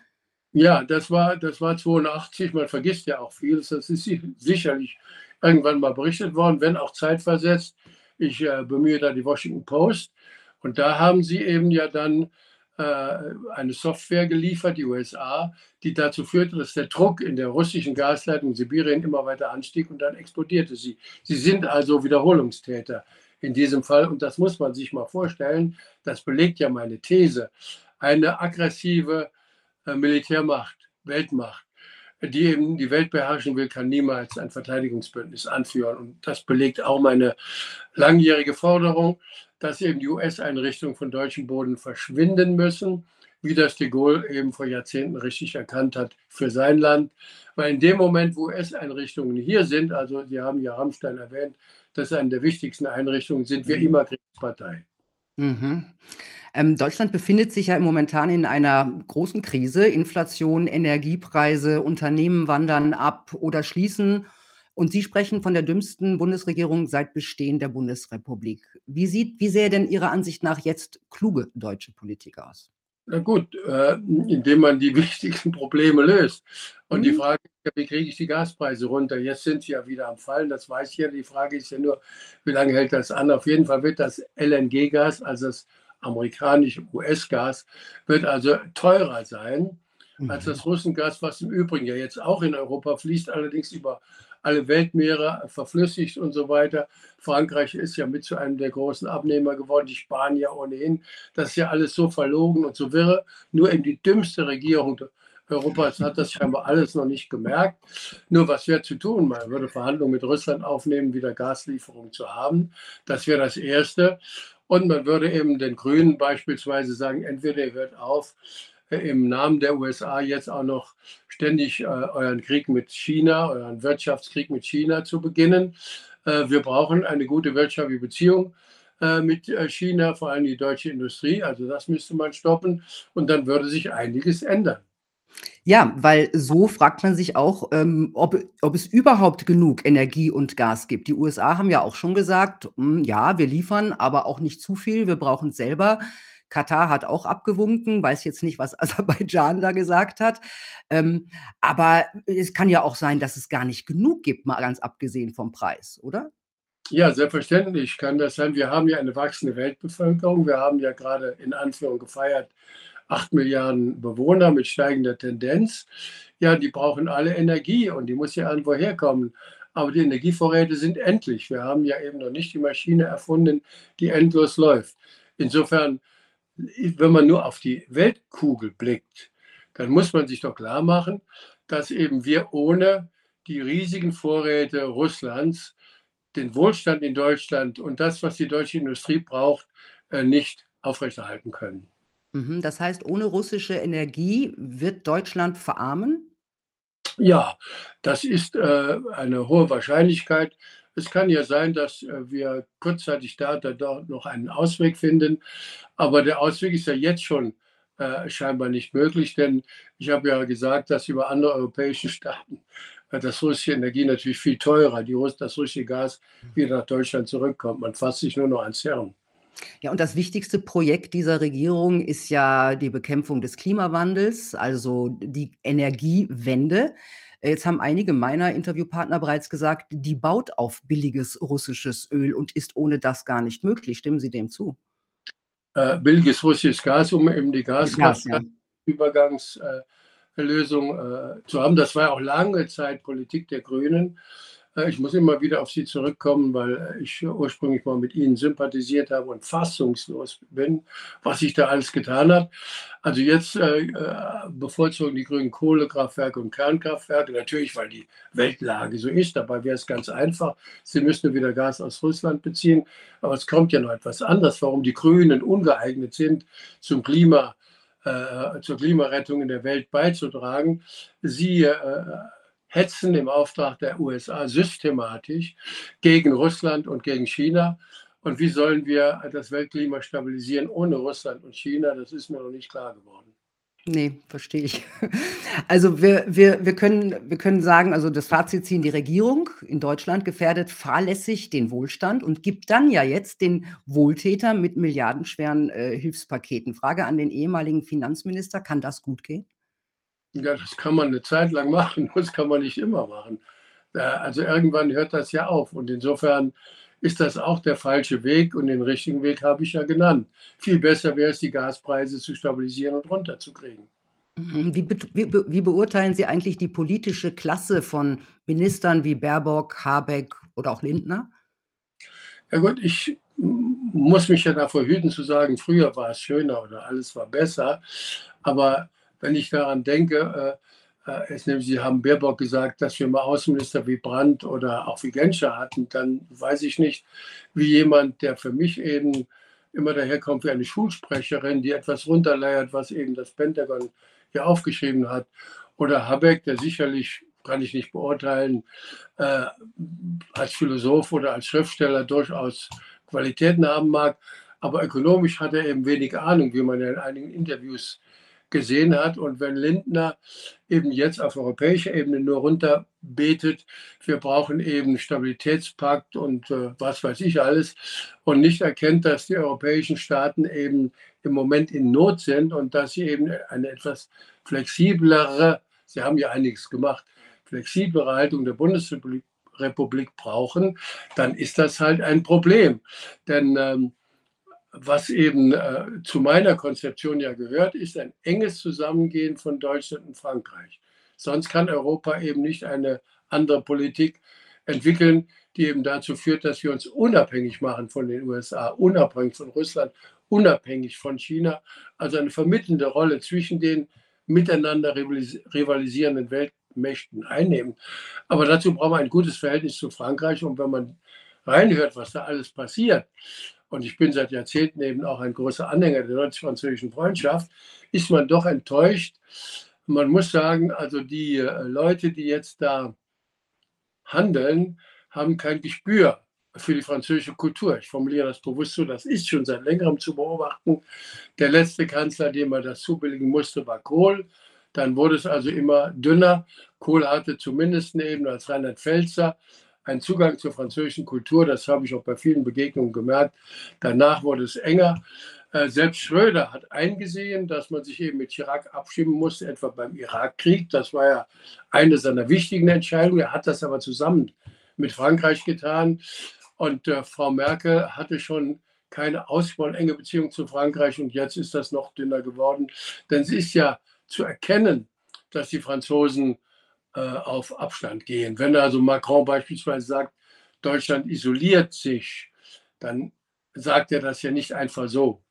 Ja, das war, das war 82. Man vergisst ja auch vieles. Das ist sicherlich irgendwann mal berichtet worden, wenn auch zeitversetzt. Ich äh, bemühe da die Washington Post. Und da haben sie eben ja dann eine Software geliefert, die USA, die dazu führte, dass der Druck in der russischen Gasleitung Sibirien immer weiter anstieg und dann explodierte sie. Sie sind also Wiederholungstäter in diesem Fall. Und das muss man sich mal vorstellen. Das belegt ja meine These. Eine aggressive äh, Militärmacht, Weltmacht, die eben die Welt beherrschen will, kann niemals ein Verteidigungsbündnis anführen. Und das belegt auch meine langjährige Forderung, dass eben die US-Einrichtungen von deutschem Boden verschwinden müssen, wie das de Gaulle eben vor Jahrzehnten richtig erkannt hat für sein Land. Weil in dem Moment, wo US-Einrichtungen hier sind, also Sie haben ja Rammstein erwähnt, das ist eine der wichtigsten Einrichtungen, sind wir mhm. immer Kriegspartei. Mhm. Ähm, Deutschland befindet sich ja momentan in einer großen Krise. Inflation, Energiepreise, Unternehmen wandern ab oder schließen. Und Sie sprechen von der dümmsten Bundesregierung seit Bestehen der Bundesrepublik. Wie, sieht, wie sähe denn Ihrer Ansicht nach jetzt kluge deutsche Politik aus? Na gut, äh, indem man die wichtigsten Probleme löst. Und mhm. die Frage ist ja, wie kriege ich die Gaspreise runter? Jetzt sind sie ja wieder am Fallen, das weiß ich ja. Die Frage ist ja nur, wie lange hält das an? Auf jeden Fall wird das LNG-Gas, also das amerikanische US-Gas wird also teurer sein als mhm. das Russengas, was im Übrigen ja jetzt auch in Europa fließt, allerdings über alle Weltmeere verflüssigt und so weiter. Frankreich ist ja mit zu einem der großen Abnehmer geworden, die Spanier ohnehin. Das ist ja alles so verlogen und so wirre. Nur eben die dümmste Regierung Europas hat das scheinbar alles noch nicht gemerkt. Nur was wäre zu tun? Man würde Verhandlungen mit Russland aufnehmen, wieder Gaslieferungen zu haben. Das wäre das Erste. Und man würde eben den Grünen beispielsweise sagen, entweder ihr hört auf, im Namen der USA jetzt auch noch ständig äh, euren Krieg mit China, euren Wirtschaftskrieg mit China zu beginnen. Äh, wir brauchen eine gute wirtschaftliche Beziehung äh, mit äh, China, vor allem die deutsche Industrie. Also das müsste man stoppen und dann würde sich einiges ändern. Ja, weil so fragt man sich auch, ähm, ob, ob es überhaupt genug Energie und Gas gibt. Die USA haben ja auch schon gesagt, hm, ja, wir liefern, aber auch nicht zu viel, wir brauchen es selber. Katar hat auch abgewunken, weiß jetzt nicht, was Aserbaidschan da gesagt hat. Ähm, aber es kann ja auch sein, dass es gar nicht genug gibt, mal ganz abgesehen vom Preis, oder? Ja, selbstverständlich kann das sein. Wir haben ja eine wachsende Weltbevölkerung. Wir haben ja gerade in Anführung gefeiert 8 Milliarden Bewohner mit steigender Tendenz. Ja, die brauchen alle Energie und die muss ja irgendwo herkommen. Aber die Energievorräte sind endlich. Wir haben ja eben noch nicht die Maschine erfunden, die endlos läuft. Insofern, wenn man nur auf die Weltkugel blickt, dann muss man sich doch klar machen, dass eben wir ohne die riesigen Vorräte Russlands den Wohlstand in Deutschland und das, was die deutsche Industrie braucht, äh, nicht aufrechterhalten können. Mhm, das heißt, ohne russische Energie wird Deutschland verarmen? Ja, das ist äh, eine hohe Wahrscheinlichkeit. Es kann ja sein, dass äh, wir kurzzeitig da dort noch einen Ausweg finden, aber der Ausweg ist ja jetzt schon äh, scheinbar nicht möglich, denn ich habe ja gesagt, dass über andere europäische Staaten äh, das russische Energie natürlich viel teurer, die, Russ das russische Gas wieder nach Deutschland zurückkommt. Man fasst sich nur noch ans Hirn. Ja, und das wichtigste Projekt dieser Regierung ist ja die Bekämpfung des Klimawandels, also die Energiewende. Jetzt haben einige meiner Interviewpartner bereits gesagt, die baut auf billiges russisches Öl und ist ohne das gar nicht möglich. Stimmen Sie dem zu? Äh, billiges russisches Gas, um eben die Gasübergangslösung Gas, ja. äh, äh, zu haben. Das war auch lange Zeit Politik der Grünen. Ich muss immer wieder auf Sie zurückkommen, weil ich ursprünglich mal mit Ihnen sympathisiert habe und fassungslos bin, was sich da alles getan hat. Also jetzt äh, äh, bevorzugen die Grünen Kohlekraftwerke und Kernkraftwerke, natürlich, weil die Weltlage so ist. Dabei wäre es ganz einfach. Sie müssten wieder Gas aus Russland beziehen. Aber es kommt ja noch etwas anderes, warum die Grünen ungeeignet sind, zum Klima, äh, zur Klimarettung in der Welt beizutragen. Sie äh, hetzen im Auftrag der USA systematisch gegen Russland und gegen China. Und wie sollen wir das Weltklima stabilisieren ohne Russland und China? Das ist mir noch nicht klar geworden. Nee, verstehe ich. Also wir, wir, wir, können, wir können sagen, also das Fazit ziehen, die Regierung in Deutschland gefährdet fahrlässig den Wohlstand und gibt dann ja jetzt den Wohltätern mit milliardenschweren äh, Hilfspaketen. Frage an den ehemaligen Finanzminister, kann das gut gehen? Ja, das kann man eine Zeit lang machen, das kann man nicht immer machen. Also irgendwann hört das ja auf. Und insofern ist das auch der falsche Weg und den richtigen Weg habe ich ja genannt. Viel besser wäre es, die Gaspreise zu stabilisieren und runterzukriegen. Mhm. Wie, be wie, wie, beurteilen Sie eigentlich die politische Klasse von Ministern wie Baerbock, Habeck oder auch Lindner? Ja gut, ich muss mich ja davor hüten zu sagen, früher war es schöner oder alles war besser. Aber wenn ich daran denke, äh, äh, es nämlich, Sie haben Baerbock gesagt, dass wir mal Außenminister wie Brandt oder auch wie Genscher hatten, dann weiß ich nicht, wie jemand, der für mich eben immer daherkommt wie eine Schulsprecherin, die etwas runterleiert, was eben das Pentagon hier aufgeschrieben hat, oder Habeck, der sicherlich, kann ich nicht beurteilen, äh, als Philosoph oder als Schriftsteller durchaus Qualitäten haben mag, aber ökonomisch hat er eben wenig Ahnung, wie man in einigen Interviews gesehen hat. Und wenn Lindner eben jetzt auf europäischer Ebene nur runterbetet, wir brauchen eben Stabilitätspakt und äh, was weiß ich alles, und nicht erkennt, dass die europäischen Staaten eben im Moment in Not sind und dass sie eben eine etwas flexiblere, sie haben ja einiges gemacht, flexiblere Haltung der Bundesrepublik Republik brauchen, dann ist das halt ein Problem. Denn ähm, was eben äh, zu meiner Konzeption ja gehört, ist ein enges Zusammengehen von Deutschland und Frankreich. Sonst kann Europa eben nicht eine andere Politik entwickeln, die eben dazu führt, dass wir uns unabhängig machen von den USA, unabhängig von Russland, unabhängig von China, also eine vermittelnde Rolle zwischen den miteinander rivalisierenden Weltmächten einnehmen. Aber dazu brauchen wir ein gutes Verhältnis zu Frankreich. Und wenn man reinhört, was da alles passiert, und ich bin seit Jahrzehnten eben auch ein großer Anhänger der deutsch-französischen Freundschaft, ist man doch enttäuscht. Man muss sagen, also die äh, Leute, die jetzt da handeln, haben kein Gespür für die französische Kultur. Ich formuliere das bewusst so, das ist schon seit längerem zu beobachten. Der letzte Kanzler, dem man das zubilligen musste, war Kohl. Dann wurde es also immer dünner. Kohl hatte zumindest eben als Reinhard Pfälzer einen Zugang zur französischen Kultur. Das habe ich auch bei vielen Begegnungen gemerkt. Danach wurde es enger. Äh, selbst Schröder hat eingesehen, dass man sich eben mit Chirac abstimmen musste, etwa beim Irakkrieg. Das war ja eine seiner wichtigen Entscheidungen. Er hat das aber zusammen mit Frankreich getan. Und äh, Frau Merkel hatte schon keine ausgesprochen enge Beziehung zu Frankreich und jetzt ist das noch dünner geworden. Denn es ist ja zu erkennen, dass die Franzosen auf Abstand gehen. Wenn also Macron beispielsweise sagt, Deutschland isoliert sich, dann sagt er das ja nicht einfach so.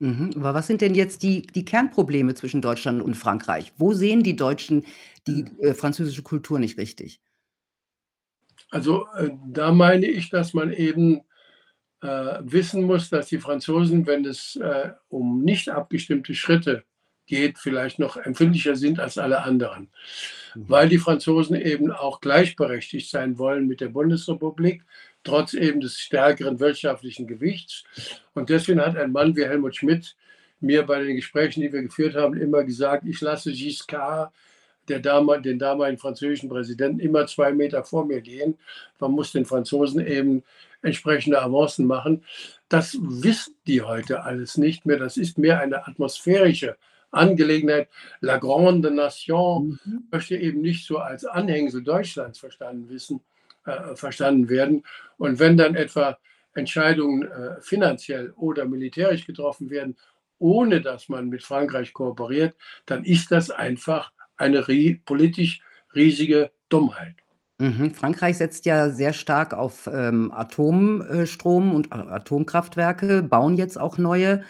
Mhm. Aber was sind denn jetzt die, die Kernprobleme zwischen Deutschland und Frankreich? Wo sehen die Deutschen die äh, französische Kultur nicht richtig? Also äh, da meine ich, dass man eben äh, wissen muss, dass die Franzosen, wenn es äh, um nicht abgestimmte Schritte geht, vielleicht noch empfindlicher sind als alle anderen. Weil die Franzosen eben auch gleichberechtigt sein wollen mit der Bundesrepublik, trotz eben des stärkeren wirtschaftlichen Gewichts. Und deswegen hat ein Mann wie Helmut Schmidt mir bei den Gesprächen, die wir geführt haben, immer gesagt, ich lasse Giscard, der damal, den damaligen französischen Präsidenten, immer zwei Meter vor mir gehen. Man muss den Franzosen eben entsprechende Avancen machen. Das wissen die heute alles nicht mehr. Das ist mehr eine atmosphärische Angelegenheit. La Grande Nation mhm. möchte eben nicht so als Anhängsel Deutschlands verstanden wissen, äh, verstanden werden. Und wenn dann etwa Entscheidungen äh, finanziell oder militärisch getroffen werden, ohne dass man mit Frankreich kooperiert, dann ist das einfach eine ri politisch riesige Dummheit. Mhm. Frankreich setzt ja sehr stark auf, ähm, Atomstrom und A Atomkraftwerke, bauen jetzt auch neue.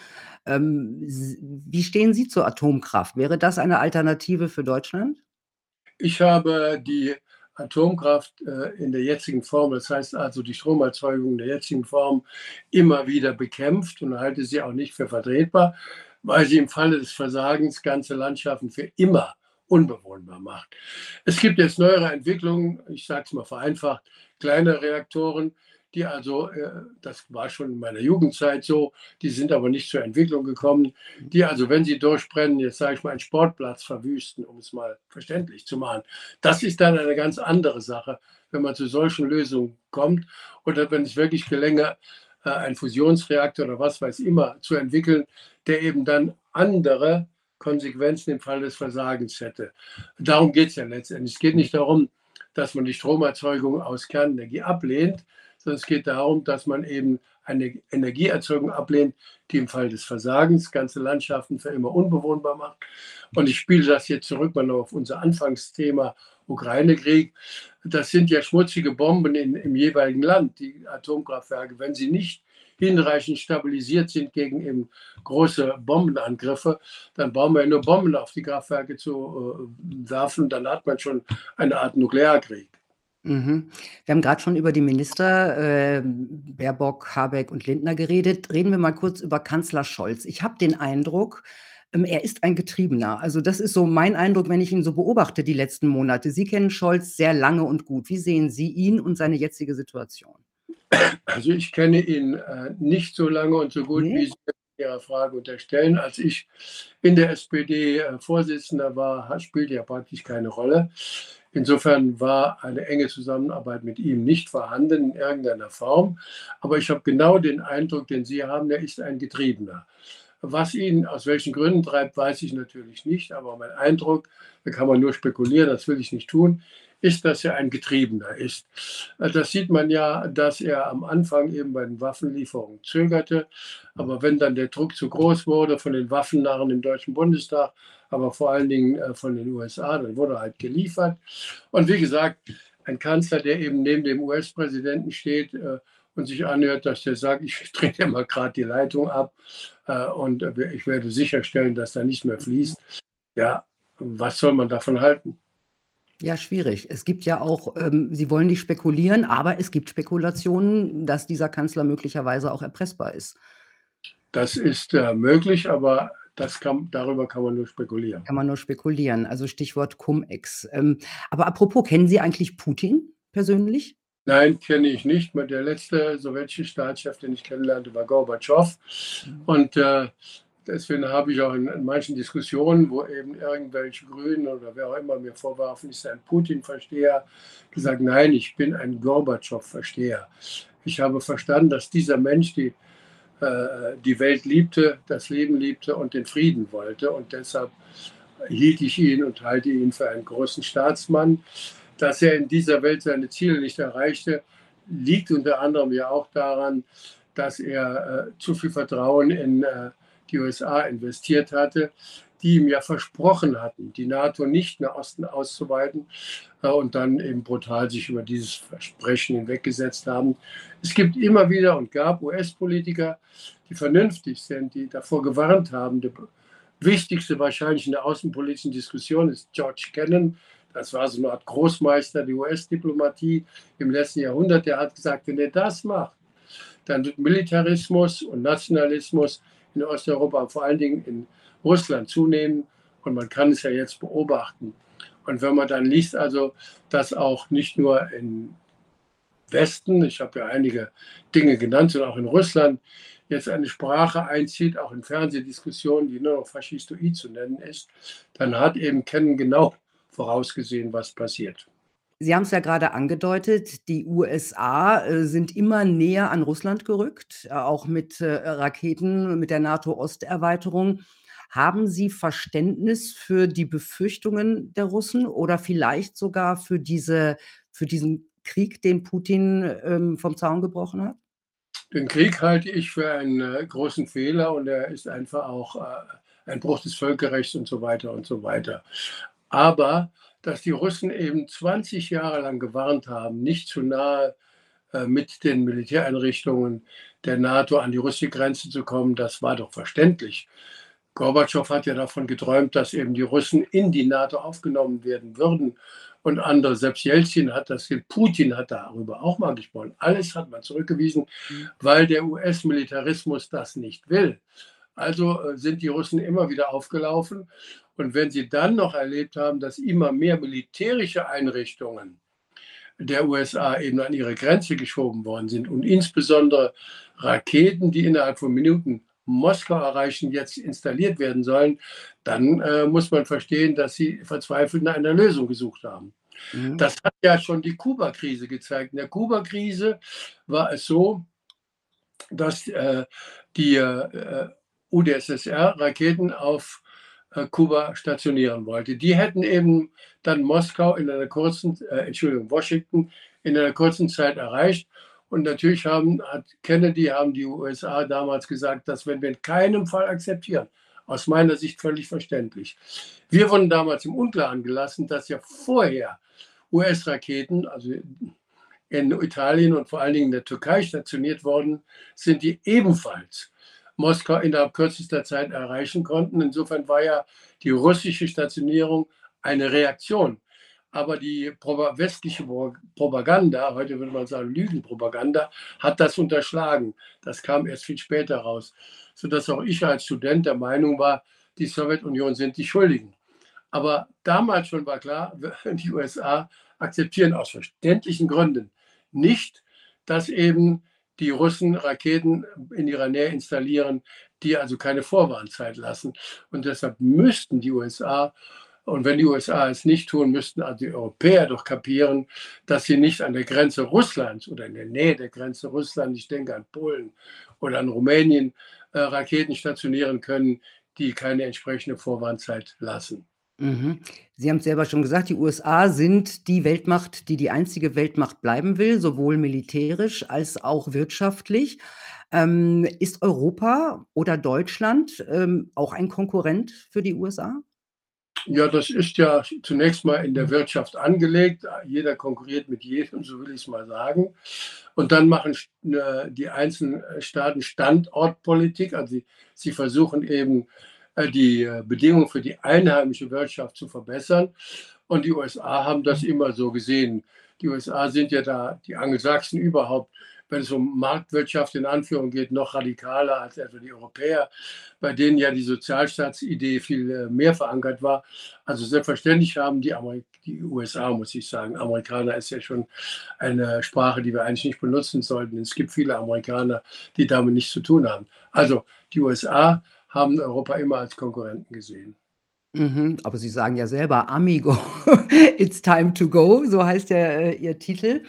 Ähm, wie stehen Sie zur Atomkraft? Wäre das eine Alternative für Deutschland? Ich habe die Atomkraft, äh, in der jetzigen Form, das heißt also die Stromerzeugung in der jetzigen Form, immer wieder bekämpft und halte sie auch nicht für vertretbar, weil sie im Falle des Versagens ganze Landschaften für immer unbewohnbar macht. Es gibt jetzt neuere Entwicklungen, ich sage es mal vereinfacht, kleine Reaktoren, die also, äh, das war schon in meiner Jugendzeit so, die sind aber nicht zur Entwicklung gekommen, die also, wenn sie durchbrennen, jetzt sage ich mal, einen Sportplatz verwüsten, um es mal verständlich zu machen. Das ist dann eine ganz andere Sache, wenn man zu solchen Lösungen kommt oder wenn es wirklich gelänge, äh, einen Fusionsreaktor oder was weiß immer zu entwickeln, der eben dann andere Konsequenzen im Fall des Versagens hätte. Darum geht es ja letztendlich. Es geht nicht darum, dass man die Stromerzeugung aus Kernenergie ablehnt, sondern es geht darum, dass man eben eine Energieerzeugung ablehnt, die im Fall des Versagens ganze Landschaften für immer unbewohnbar macht. Und ich spiele das jetzt zurück mal auf unser Anfangsthema Ukraine-Krieg. Das sind ja schmutzige Bomben in, im jeweiligen Land, die Atomkraftwerke. Wenn sie nicht hinreichend stabilisiert sind gegen eben große Bombenangriffe, dann brauchen wir ja nur Bomben auf die Kraftwerke zu äh, werfen, dann hat man schon eine Art Nuklearkrieg. Mhm. Wir haben gerade schon über die Minister, äh, Baerbock, Habeck und Lindner geredet. Reden wir mal kurz über Kanzler Scholz. Ich habe den Eindruck, ähm, er ist ein Getriebener. Also das ist so mein Eindruck, wenn ich ihn so beobachte die letzten Monate. Sie kennen Scholz sehr lange und gut. Wie sehen Sie ihn und seine jetzige Situation? Also ich kenne ihn äh, nicht so lange und so gut, nee? wie Sie Ihrer Frage unterstellen. Als ich in der SPD äh, Vorsitzender war, spielte ja praktisch keine Rolle. Insofern war eine enge Zusammenarbeit mit ihm nicht vorhanden in irgendeiner Form. Aber ich habe genau den Eindruck, den Sie haben, er ist ein Getriebener. Was ihn aus welchen Gründen treibt, weiß ich natürlich nicht. Aber mein Eindruck, da kann man nur spekulieren, das will ich nicht tun, ist, dass er ein Getriebener ist. Das sieht man ja, dass er am Anfang eben bei den Waffenlieferungen zögerte. Aber wenn dann der Druck zu groß wurde von den Waffennarren im Deutschen Bundestag, aber vor allen Dingen äh, von den USA, dann wurde halt geliefert. Und wie gesagt, ein Kanzler, der eben neben dem US-Präsidenten steht äh, und sich anhört, dass der sagt, ich drehe dir mal gerade die Leitung ab äh, und ich werde sicherstellen, dass da nichts mehr fließt. Ja, was soll man davon halten? Ja, schwierig. Es gibt ja auch ähm, Sie wollen nicht spekulieren, aber es gibt Spekulationen, dass dieser Kanzler möglicherweise auch erpressbar ist. Das ist, äh, möglich, aber das kann darüber kann man nur spekulieren. Kann man nur spekulieren, also Stichwort Cum-Ex. Ähm, aber apropos, kennen Sie eigentlich Putin persönlich? Nein, kenne ich nicht. Der letzte sowjetische Staatschef, den ich kennenlernte, war Gorbatschow. Mhm. Und äh, Deswegen habe ich auch in, in, manchen Diskussionen, wo eben irgendwelche Grünen oder wer auch immer mir vorwarfen, ich sei ein Putin-Versteher, gesagt, nein, ich bin ein Gorbatschow-Versteher. Ich habe verstanden, dass dieser Mensch die, äh, die Welt liebte, das Leben liebte und den Frieden wollte. Und deshalb hielt ich ihn und halte ihn für einen großen Staatsmann. Dass er in dieser Welt seine Ziele nicht erreichte, liegt unter anderem ja auch daran, dass er äh, zu viel Vertrauen in äh, die USA investiert hatte, die ihm ja versprochen hatten, die NATO nicht nach Osten auszuweiten äh, und dann eben brutal sich über dieses Versprechen hinweggesetzt haben. Es gibt immer wieder und gab US-Politiker, die vernünftig sind, die davor gewarnt haben. Der wichtigste wahrscheinlich in der außenpolitischen Diskussion ist George Kennan. Das war so eine Art Großmeister der US-Diplomatie im letzten Jahrhundert. Der hat gesagt, wenn er das macht, dann wird Militarismus und Nationalismus in Osteuropa, vor allen Dingen in Russland zunehmen. Und man kann es ja jetzt beobachten. Und wenn man dann liest, also, dass auch nicht nur im Westen, ich habe ja einige Dinge genannt, sondern auch in Russland jetzt eine Sprache einzieht, auch in Fernsehdiskussionen, die nur noch faschistoid zu nennen ist, dann hat eben Kennen genau vorausgesehen, was passiert. Sie haben es ja gerade angedeutet, die USA, äh, sind immer näher an Russland gerückt, äh, auch mit, äh, Raketen, mit der NATO-Osterweiterung. Haben Sie Verständnis für die Befürchtungen der Russen oder vielleicht sogar für diese für diesen Krieg, den Putin, ähm, vom Zaun gebrochen hat? Den Krieg halte ich für einen, äh, großen Fehler und er ist einfach auch, äh, ein Bruch des Völkerrechts und so weiter und so weiter. Aber dass die Russen eben 20 Jahre lang gewarnt haben, nicht zu nahe äh, mit den Militäreinrichtungen der NATO an die russische Grenze zu kommen. Das war doch verständlich. Gorbatschow hat ja davon geträumt, dass eben die Russen in die NATO aufgenommen werden würden und andere. Selbst Jelzin hat das, Putin hat darüber auch mal gesprochen. Alles hat man zurückgewiesen, mhm. weil der US-Militarismus das nicht will. Also äh, sind die Russen immer wieder aufgelaufen. Und wenn sie dann noch erlebt haben, dass immer mehr militärische Einrichtungen der USA eben an ihre Grenze geschoben worden sind und insbesondere Raketen, die innerhalb von Minuten Moskau erreichen, jetzt installiert werden sollen, dann äh, muss man verstehen, dass sie verzweifelt nach einer Lösung gesucht haben. Mhm. Das hat ja schon die Kuba-Krise gezeigt. In der Kuba-Krise war es so, dass äh, die äh, UdSSR Raketen auf äh, Kuba stationieren wollte. Die hätten eben dann Moskau in einer kurzen, äh, Entschuldigung, Washington in einer kurzen Zeit erreicht. Und natürlich haben, hat Kennedy, haben die USA damals gesagt, das werden wir in keinem Fall akzeptieren. Aus meiner Sicht völlig verständlich. Wir wurden damals im Unklaren gelassen, dass ja vorher US-Raketen, also in Italien und vor allen Dingen in der Türkei stationiert worden sind, die ebenfalls Moskau innerhalb kürzester Zeit erreichen konnten. Insofern war ja die russische Stationierung eine Reaktion aber die westliche Propaganda, heute würde man sagen Lügenpropaganda, hat das unterschlagen. Das kam erst viel später raus, sodass auch ich als Student der Meinung war, die Sowjetunion sind die Schuldigen. Aber damals schon war klar, die USA akzeptieren aus verständlichen Gründen nicht, dass eben die Russen Raketen in ihrer Nähe installieren, die also keine Vorwarnzeit lassen. Und deshalb müssten die USA und wenn die USA es nicht tun, müssten also die Europäer doch kapieren, dass sie nicht an der Grenze Russlands oder in der Nähe der Grenze Russlands, ich denke an Polen oder an Rumänien, äh, Raketen stationieren können, die keine entsprechende Vorwarnzeit lassen. Mhm. Sie haben es selber schon gesagt, die USA sind die Weltmacht, die die einzige Weltmacht bleiben will, sowohl militärisch als auch wirtschaftlich. Ähm, ist Europa oder Deutschland ähm, auch ein Konkurrent für die USA? Ja, das ist ja zunächst mal in der Wirtschaft angelegt. Jeder konkurriert mit jedem, so will ich es mal sagen. Und dann machen äh, die einzelnen Staaten Standortpolitik. Also sie, sie versuchen eben die äh, Bedingungen für die einheimische Wirtschaft zu verbessern. Und die USA haben das immer so gesehen. Die USA sind ja da, die Angelsachsen überhaupt, wenn es um Marktwirtschaft in Anführung geht, noch radikaler als etwa die Europäer, bei denen ja die Sozialstaatsidee viel äh, mehr verankert war. Also selbstverständlich haben die, Amerik die USA, muss ich sagen, Amerikaner ist ja schon eine Sprache, die wir eigentlich nicht benutzen sollten. Es gibt viele Amerikaner, die damit nichts zu tun haben. Also die USA haben Europa immer als Konkurrenten gesehen. Mhm, aber Sie sagen ja selber, Amigo, it's time to go, so heißt ja äh, Ihr Titel.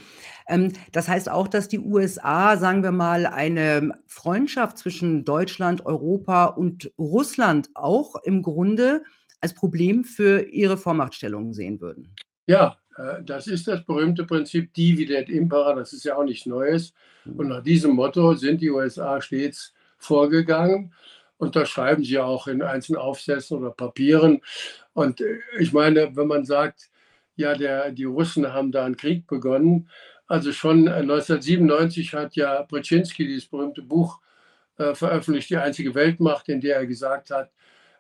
Ähm, das heißt auch, dass die USA, sagen wir mal, eine Freundschaft zwischen Deutschland, Europa und Russland auch im Grunde als Problem für ihre Vormachtstellung sehen würden. Ja, äh, das ist das berühmte Prinzip Divide et Impera, das ist ja auch nichts Neues. Mhm. Und nach diesem Motto sind die USA stets vorgegangen. Und das schreiben sie auch in einzelnen Aufsätzen oder Papieren. Und äh, ich meine, wenn man sagt, ja, der, die Russen haben da einen Krieg begonnen, also schon 1997 äh, hat ja Brzezinski dieses berühmte Buch äh, veröffentlicht, die einzige Weltmacht, in der er gesagt hat,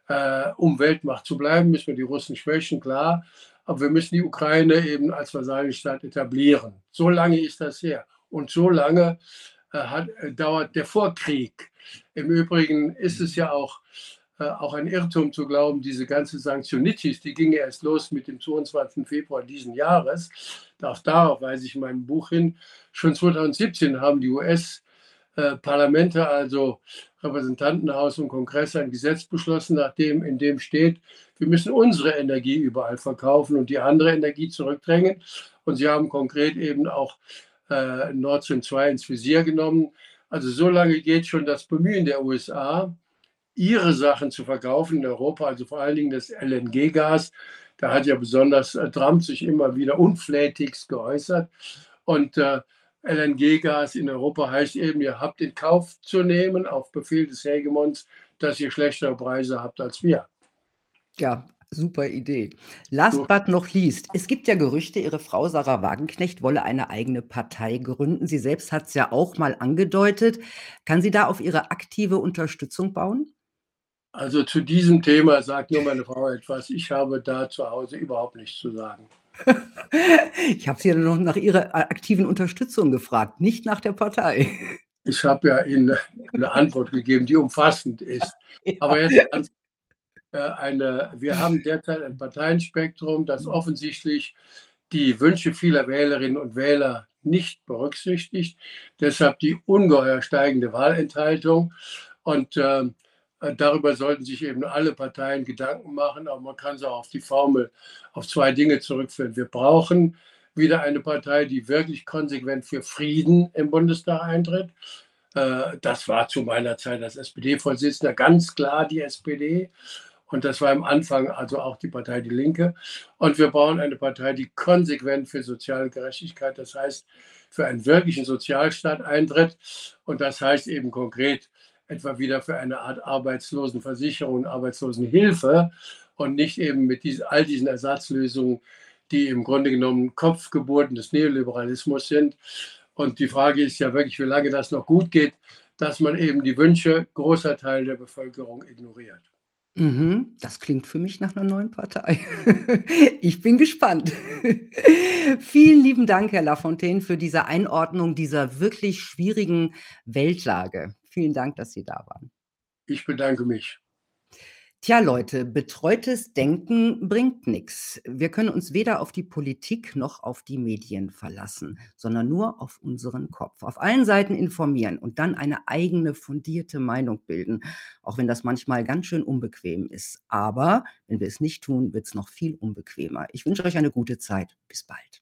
äh, um Weltmacht zu bleiben, müssen wir die Russen schwächen, klar, aber wir müssen die Ukraine eben als Vasallenstaat etablieren. So lange ist das her. Und so lange hat, äh, dauert der Vorkrieg. Im Übrigen ist es ja auch äh, auch ein Irrtum zu glauben, diese ganze Sanktionitis, die ging erst los mit dem 22. Februar diesen Jahres. Auch darauf weise ich in meinem Buch hin. Schon 2017 haben die US-Parlamente, also Repräsentantenhaus und Kongress, ein Gesetz beschlossen, nachdem in dem steht, wir müssen unsere Energie überall verkaufen und die andere Energie zurückdrängen. Und sie haben konkret eben auch äh, Nord Stream 2 ins Visier genommen. Also so lange geht schon das Bemühen der USA, ihre Sachen zu verkaufen in Europa, also vor allen Dingen das LNG-Gas. Da hat ja besonders äh, Trump sich immer wieder unflätigst geäußert. Und äh, LNG-Gas in Europa heißt eben, ihr habt in Kauf zu nehmen, auf Befehl des Hegemons, dass ihr schlechtere Preise habt als wir. Ja, Super Idee. Last So. but not least, es gibt ja Gerüchte, Ihre Frau Sarah Wagenknecht wolle eine eigene Partei gründen. Sie selbst hat es ja auch mal angedeutet. Kann sie da auf Ihre aktive Unterstützung bauen? Also zu diesem Thema sagt nur meine Frau etwas. Ich habe da zu Hause überhaupt nichts zu sagen. Ich habe Sie ja noch nach Ihrer a aktiven Unterstützung gefragt, nicht nach der Partei. Ich habe ja Ihnen 'ne Antwort gegeben, die umfassend ist. Aber jetzt ganz äh, eine wir haben derzeit ein Parteienspektrum, das offensichtlich die Wünsche vieler Wählerinnen und Wähler nicht berücksichtigt. Deshalb die ungeheuer steigende Wahlenthaltung. Und, äh, darüber sollten sich eben alle Parteien Gedanken machen, aber man kann sie auch auf die Formel auf 2 Dinge zurückführen. Wir brauchen wieder eine Partei, die wirklich konsequent für Frieden im Bundestag eintritt. Äh, das war zu meiner Zeit als SPD-Vorsitzender ganz klar die SPD. Und das war am Anfang also auch die Partei Die Linke. Und wir brauchen eine Partei, die konsequent für soziale Gerechtigkeit, das heißt für einen wirklichen Sozialstaat eintritt. Und das heißt eben konkret etwa wieder für eine Art Arbeitslosenversicherung, Arbeitslosenhilfe und nicht eben mit diesen, all diesen Ersatzlösungen, die im Grunde genommen Kopfgeburten des Neoliberalismus sind. Und die Frage ist ja wirklich, wie lange das noch gut geht, dass man eben die Wünsche großer Teile der Bevölkerung ignoriert. Mhm, das klingt für mich nach 'ner neuen Partei. Ich bin gespannt. Vielen lieben Dank, Herr Lafontaine, für diese Einordnung dieser wirklich schwierigen Weltlage. Vielen Dank, dass Sie da waren. Ich bedanke mich. Tja, Leute, betreutes Denken bringt nix. Wir können uns weder auf die Politik noch auf die Medien verlassen, sondern nur auf unseren Kopf. Auf allen Seiten informieren und dann eine eigene fundierte Meinung bilden, auch wenn das manchmal ganz schön unbequem ist. Aber wenn wir es nicht tun, wird's noch viel unbequemer. Ich wünsche euch eine gute Zeit. Bis bald.